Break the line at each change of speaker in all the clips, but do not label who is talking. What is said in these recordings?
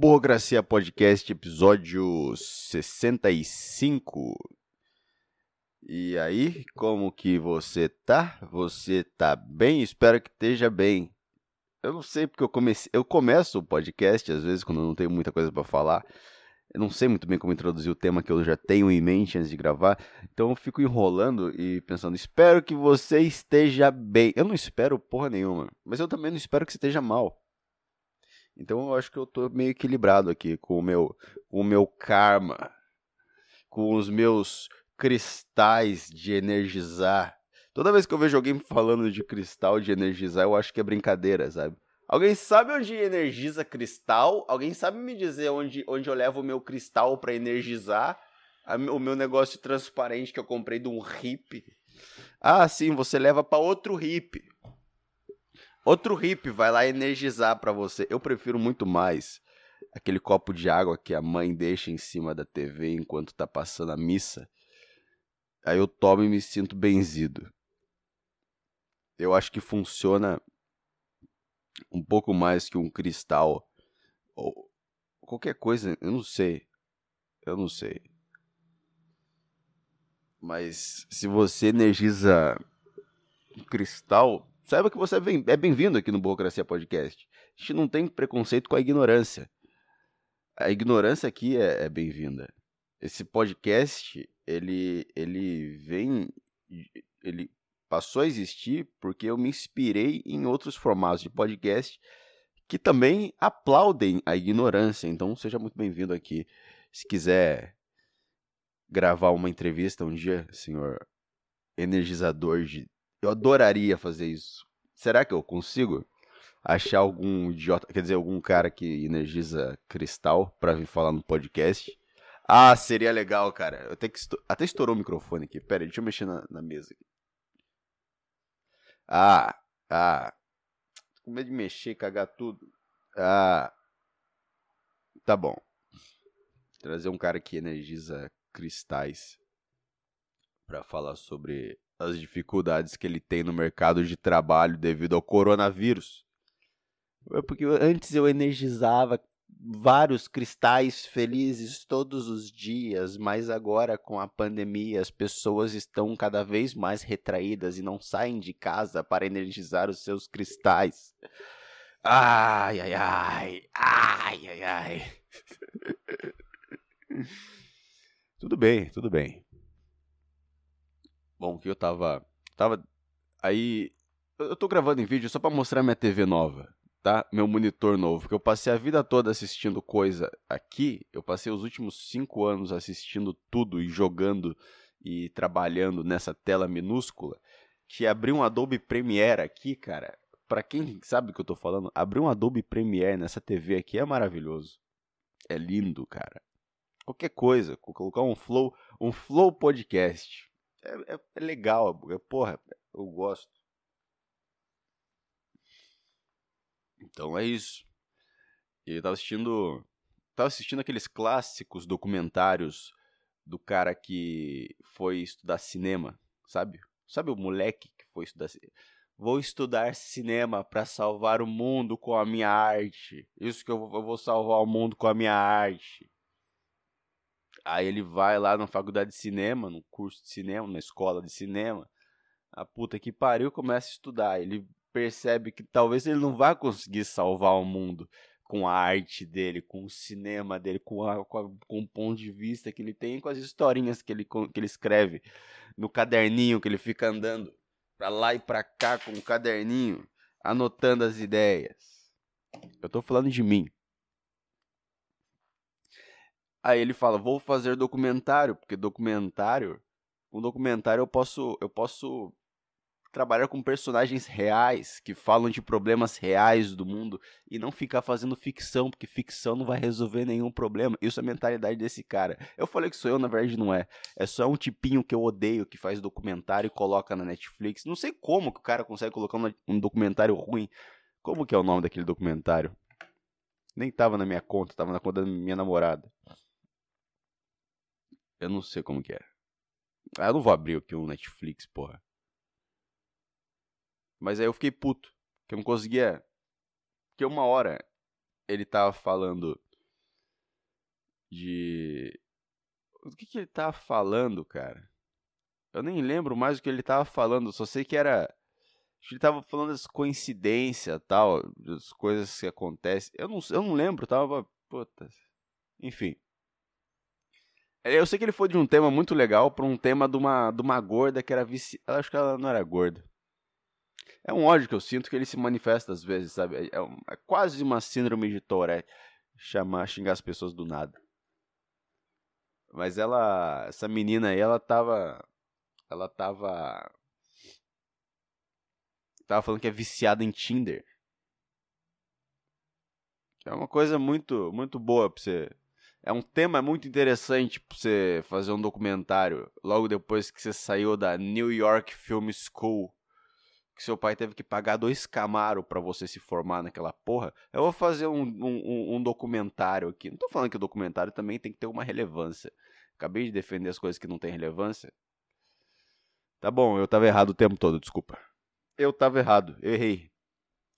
Burocracia Podcast, episódio 65. E aí, como que você tá? Você tá bem? Espero que esteja bem. Eu não sei porque eu comecei, eu começo o podcast às vezes quando eu não tenho muita coisa para falar. Eu não sei muito bem como introduzir o tema que eu já tenho em mente antes de gravar, então eu fico enrolando e pensando, espero que você esteja bem. Eu não espero porra nenhuma, mas eu também não espero que você esteja mal. Então eu acho que eu tô meio equilibrado aqui com o meu, o meu karma, com os meus cristais de energizar. Toda vez que eu vejo alguém falando de cristal de energizar, eu acho que é brincadeira, sabe? Alguém sabe onde energiza cristal? Alguém sabe me dizer onde, onde eu levo o meu cristal para energizar? o meu negócio transparente que eu comprei de um hippie. Ah, sim, você leva para outro hippie. Outro hippie vai lá energizar para você. Eu prefiro muito mais aquele copo de água que a mãe deixa em cima da TV enquanto tá passando a missa. Aí eu tomo e me sinto benzido. Eu acho que funciona um pouco mais que um cristal ou qualquer coisa, eu não sei. Eu não sei. Mas se você energiza cristal, Saiba que você é bem-vindo aqui no Burocracia Podcast. A gente não tem preconceito com a ignorância. A ignorância aqui é, é bem-vinda. Esse podcast, ele, ele vem, ele passou a existir porque eu me inspirei em outros formatos de podcast que também aplaudem a ignorância. Então, seja muito bem-vindo aqui. Se quiser gravar uma entrevista um dia, senhor energizador de eu adoraria fazer isso. Será que eu consigo achar algum idiota, quer dizer, algum cara que energiza cristal para vir falar no podcast? Ah, seria legal, cara. Eu tenho que até estourou o microfone aqui. Pera aí, deixa eu mexer na, na mesa. Aqui. Ah, ah. Tô com medo de mexer, cagar tudo. Ah. Tá bom. Trazer um cara que energiza cristais para falar sobre as dificuldades que ele tem no mercado de trabalho devido ao coronavírus. É porque antes eu energizava vários cristais felizes todos os dias, mas agora com a pandemia as pessoas estão cada vez mais retraídas e não saem de casa para energizar os seus cristais. Ai, ai, ai, ai, ai, ai. tudo bem, tudo bem. Bom, que eu tava. Tava. Aí. Eu tô gravando em vídeo só pra mostrar minha TV nova, tá? Meu monitor novo. Porque eu passei a vida toda assistindo coisa aqui. Eu passei os últimos cinco anos assistindo tudo e jogando e trabalhando nessa tela minúscula. Que abrir um Adobe Premiere aqui, cara. Pra quem sabe o que eu tô falando, abrir um Adobe Premiere nessa TV aqui é maravilhoso. É lindo, cara. Qualquer coisa, colocar um flow, um flow podcast é, é, é legal, é, porra, eu gosto. Então é isso. E eu tava assistindo. Tava assistindo aqueles clássicos documentários do cara que foi estudar cinema, sabe? Sabe o moleque que foi estudar cinema? Vou estudar cinema para salvar o mundo com a minha arte. Isso que eu vou, eu vou salvar o mundo com a minha arte. Aí ele vai lá na faculdade de cinema, no curso de cinema, na escola de cinema. A puta que pariu começa a estudar. Ele percebe que talvez ele não vá conseguir salvar o mundo com a arte dele, com o cinema dele, com, a, com, a, com, o ponto de vista que ele tem, com as historinhas que ele, que ele escreve no caderninho que ele fica andando pra lá e pra cá com o caderninho, anotando as ideias. Eu tô falando de mim. Aí ele fala: "Vou fazer documentário, porque documentário, um documentário eu posso eu posso trabalhar com personagens reais que falam de problemas reais do mundo e não ficar fazendo ficção, porque ficção não vai resolver nenhum problema. Isso é a mentalidade desse cara. Eu falei que sou eu, na verdade não é. É só um tipinho que eu odeio que faz documentário e coloca na Netflix. Não sei como que o cara consegue colocar um documentário ruim. Como que é o nome daquele documentário? Nem tava na minha conta, tava na conta da minha namorada. Eu não sei como que é. Ah, eu não vou abrir aqui o um Netflix, porra. Mas aí eu fiquei puto. Que eu não conseguia. Que uma hora ele tava falando de. O que, que ele tava falando, cara? Eu nem lembro mais o que ele tava falando, só sei que era. Acho que ele tava falando das coincidências tal, das coisas que acontecem. Eu não, eu não lembro, tava. Puta. Enfim. Eu sei que ele foi de um tema muito legal para um tema de uma, de uma gorda que era vici... Eu acho que ela não era gorda. É um ódio que eu sinto que ele se manifesta às vezes, sabe? É, é, é quase uma síndrome de Tourette chamar, xingar as pessoas do nada. Mas ela, essa menina aí, ela tava, ela tava, tava falando que é viciada em Tinder. É uma coisa muito, muito boa pra você. É um tema muito interessante pra você fazer um documentário logo depois que você saiu da New York Film School que seu pai teve que pagar dois Camaro para você se formar naquela porra. Eu vou fazer um, um, um, documentário aqui. Não tô falando que o documentário também tem que ter uma relevância. Acabei de defender as coisas que não têm relevância. Tá bom, eu tava errado o tempo todo, desculpa. Eu tava errado, eu errei.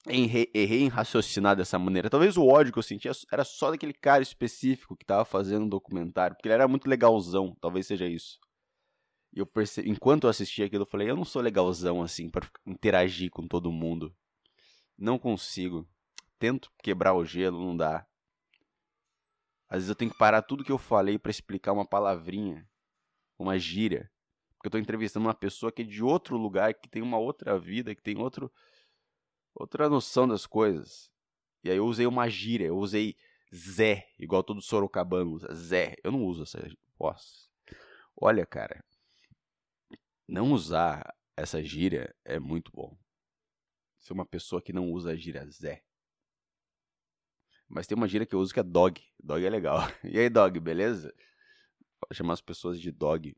Errei, em raciocinar dessa maneira. Talvez o ódio que eu sentia era só daquele cara específico que tava fazendo um documentário, porque ele era muito legalzão, talvez seja isso. E eu percebi, enquanto eu assistia aquilo, eu falei, eu não sou legalzão assim para interagir com todo mundo. Não consigo. Tento quebrar o gelo, não dá. Às vezes eu tenho que parar tudo que eu falei para explicar uma palavrinha, uma gíria. Porque eu tô entrevistando uma pessoa que é de outro lugar, que tem uma outra vida, que tem outro outra noção das coisas. E aí eu usei uma gíria, eu usei Zé, igual todo sorocabano usa. Zé. Eu não uso essa. Nossa. Olha, cara não usar essa gíria é muito bom. Ser uma pessoa que não usa a gíria Zé. Mas tem uma gíria que eu uso que é dog. Dog é legal. E aí, dog, beleza? Chamar as pessoas de dog.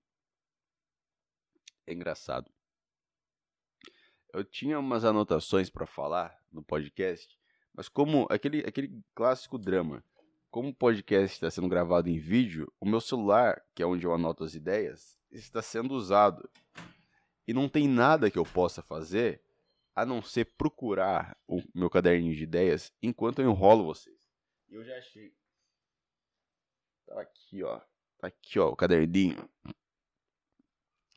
É engraçado. Eu tinha umas anotações para falar no podcast, mas como aquele, aquele clássico drama, como o podcast está sendo gravado em vídeo, o meu celular, que é onde eu anoto as ideias, está sendo usado. E não tem nada que eu possa fazer a não ser procurar o meu caderninho de ideias enquanto eu enrolo vocês. E eu já achei. Tá aqui, ó. Tá aqui, ó, o caderninho.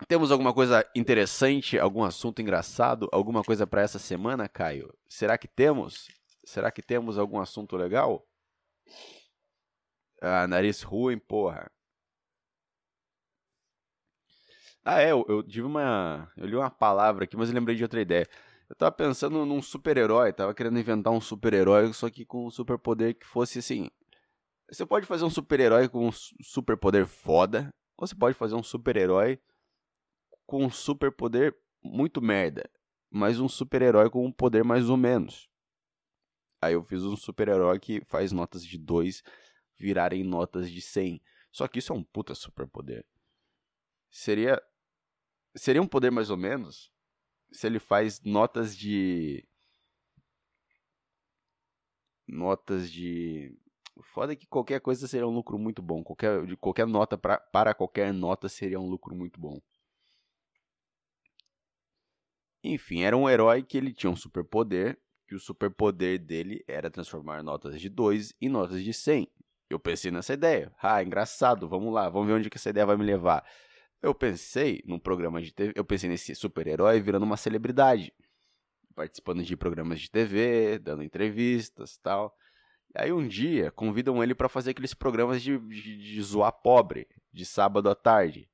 Temos alguma coisa interessante, algum assunto engraçado, alguma coisa para essa semana, Caio? Será que temos? Será que temos algum assunto legal? Ah, nariz ruim, porra. Ah, é, eu, eu tive uma. Eu li uma palavra aqui, mas eu lembrei de outra ideia. Eu tava pensando num super-herói, tava querendo inventar um super-herói, só que com um superpoder que fosse assim. Você pode fazer um super-herói com um superpoder foda, ou você pode fazer um super-herói com um superpoder muito merda, mas um super-herói com um poder mais ou menos. Aí eu fiz um super-herói que faz notas de 2 virarem notas de 100. Só que isso é um puta superpoder. Seria Seria um poder mais ou menos se ele faz notas de. Notas de. Foda que qualquer coisa seria um lucro muito bom. Qualquer, de qualquer nota pra, para qualquer nota seria um lucro muito bom. Enfim, era um herói que ele tinha um superpoder. Que o superpoder dele era transformar notas de 2 em notas de 100. Eu pensei nessa ideia. Ah, engraçado, vamos lá, vamos ver onde que essa ideia vai me levar. Eu pensei num programa de TV, eu pensei nesse super-herói virando uma celebridade, participando de programas de TV, dando entrevistas tal. Aí um dia convidam ele para fazer aqueles programas de, de, de, zoar pobre, de sábado à tarde.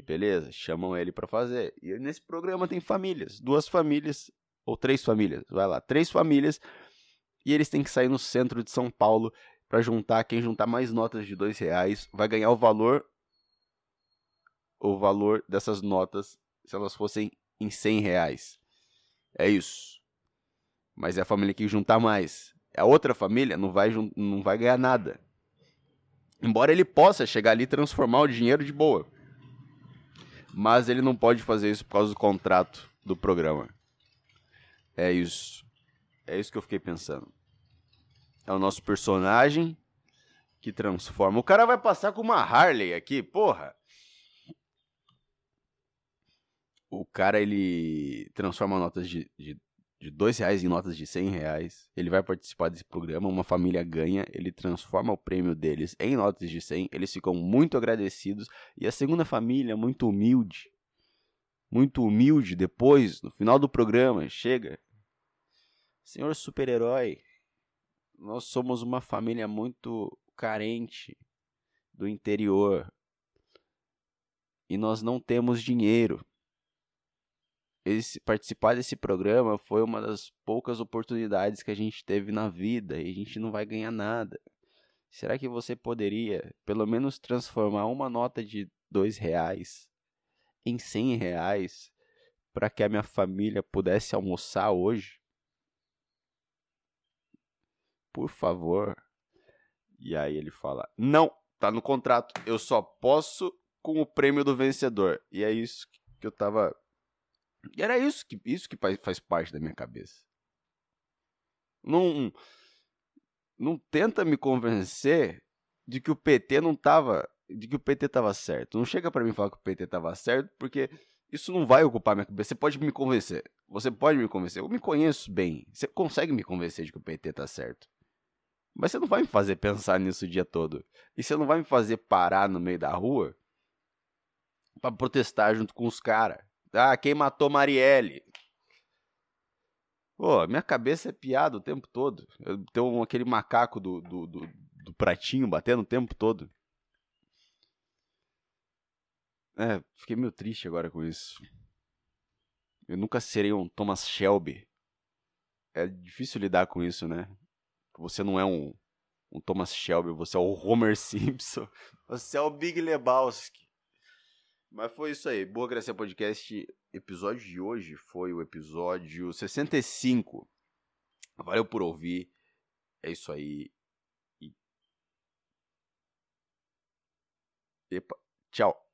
E beleza, chamam ele para fazer. E nesse programa tem famílias, duas famílias, ou três famílias, vai lá, três famílias, e eles têm que sair no centro de São Paulo para juntar, quem juntar mais notas de dois reais vai ganhar o valor o valor dessas notas se elas fossem em 100 reais. É isso. Mas é a família que juntar mais. A outra família não vai, não vai ganhar nada. Embora ele possa chegar ali e transformar o dinheiro de boa. Mas ele não pode fazer isso por causa do contrato do programa. É isso. É isso que eu fiquei pensando. É o nosso personagem que transforma. O cara vai passar com uma Harley aqui, porra o cara ele transforma notas de, de de dois reais em notas de cem reais. Ele vai participar desse programa, uma família ganha, ele transforma o prêmio deles em notas de cem. Eles ficam muito agradecidos e a segunda família, muito humilde, muito humilde, depois, no final do programa, chega. Senhor super-herói, nós somos uma família muito carente do interior e nós não temos dinheiro esse, participar desse programa foi uma das poucas oportunidades que a gente teve na vida e a gente não vai ganhar nada. Será que você poderia, pelo menos, transformar uma nota de dois reais em cem reais para que a minha família pudesse almoçar hoje? Por favor. E aí ele fala: Não, tá no contrato. Eu só posso com o prêmio do vencedor. E é isso que eu tava e era isso que, isso que faz parte da minha cabeça. Não, não tenta me convencer de que o PT não tava, de que o PT tava certo. Não chega para mim falar que o PT tava certo, porque isso não vai ocupar minha cabeça. Você pode me convencer. Você pode me convencer. Eu me conheço bem. Você consegue me convencer de que o PT tá certo. Mas você não vai me fazer pensar nisso o dia todo. E você não vai me fazer parar no meio da rua para protestar junto com os caras. Ah, quem matou Marielle? Pô, minha cabeça é piada o tempo todo. Eu tenho aquele macaco do, do, do, do pratinho batendo o tempo todo. É, fiquei meio triste agora com isso. Eu nunca serei um Thomas Shelby. É difícil lidar com isso, né? Você não é um, um Thomas Shelby, você é o Homer Simpson. Você é o Big Lebowski. Mas foi isso aí. Boa Gracia Podcast. Episódio de hoje foi o episódio 65. Valeu por ouvir. É isso aí. E... Epa, tchau.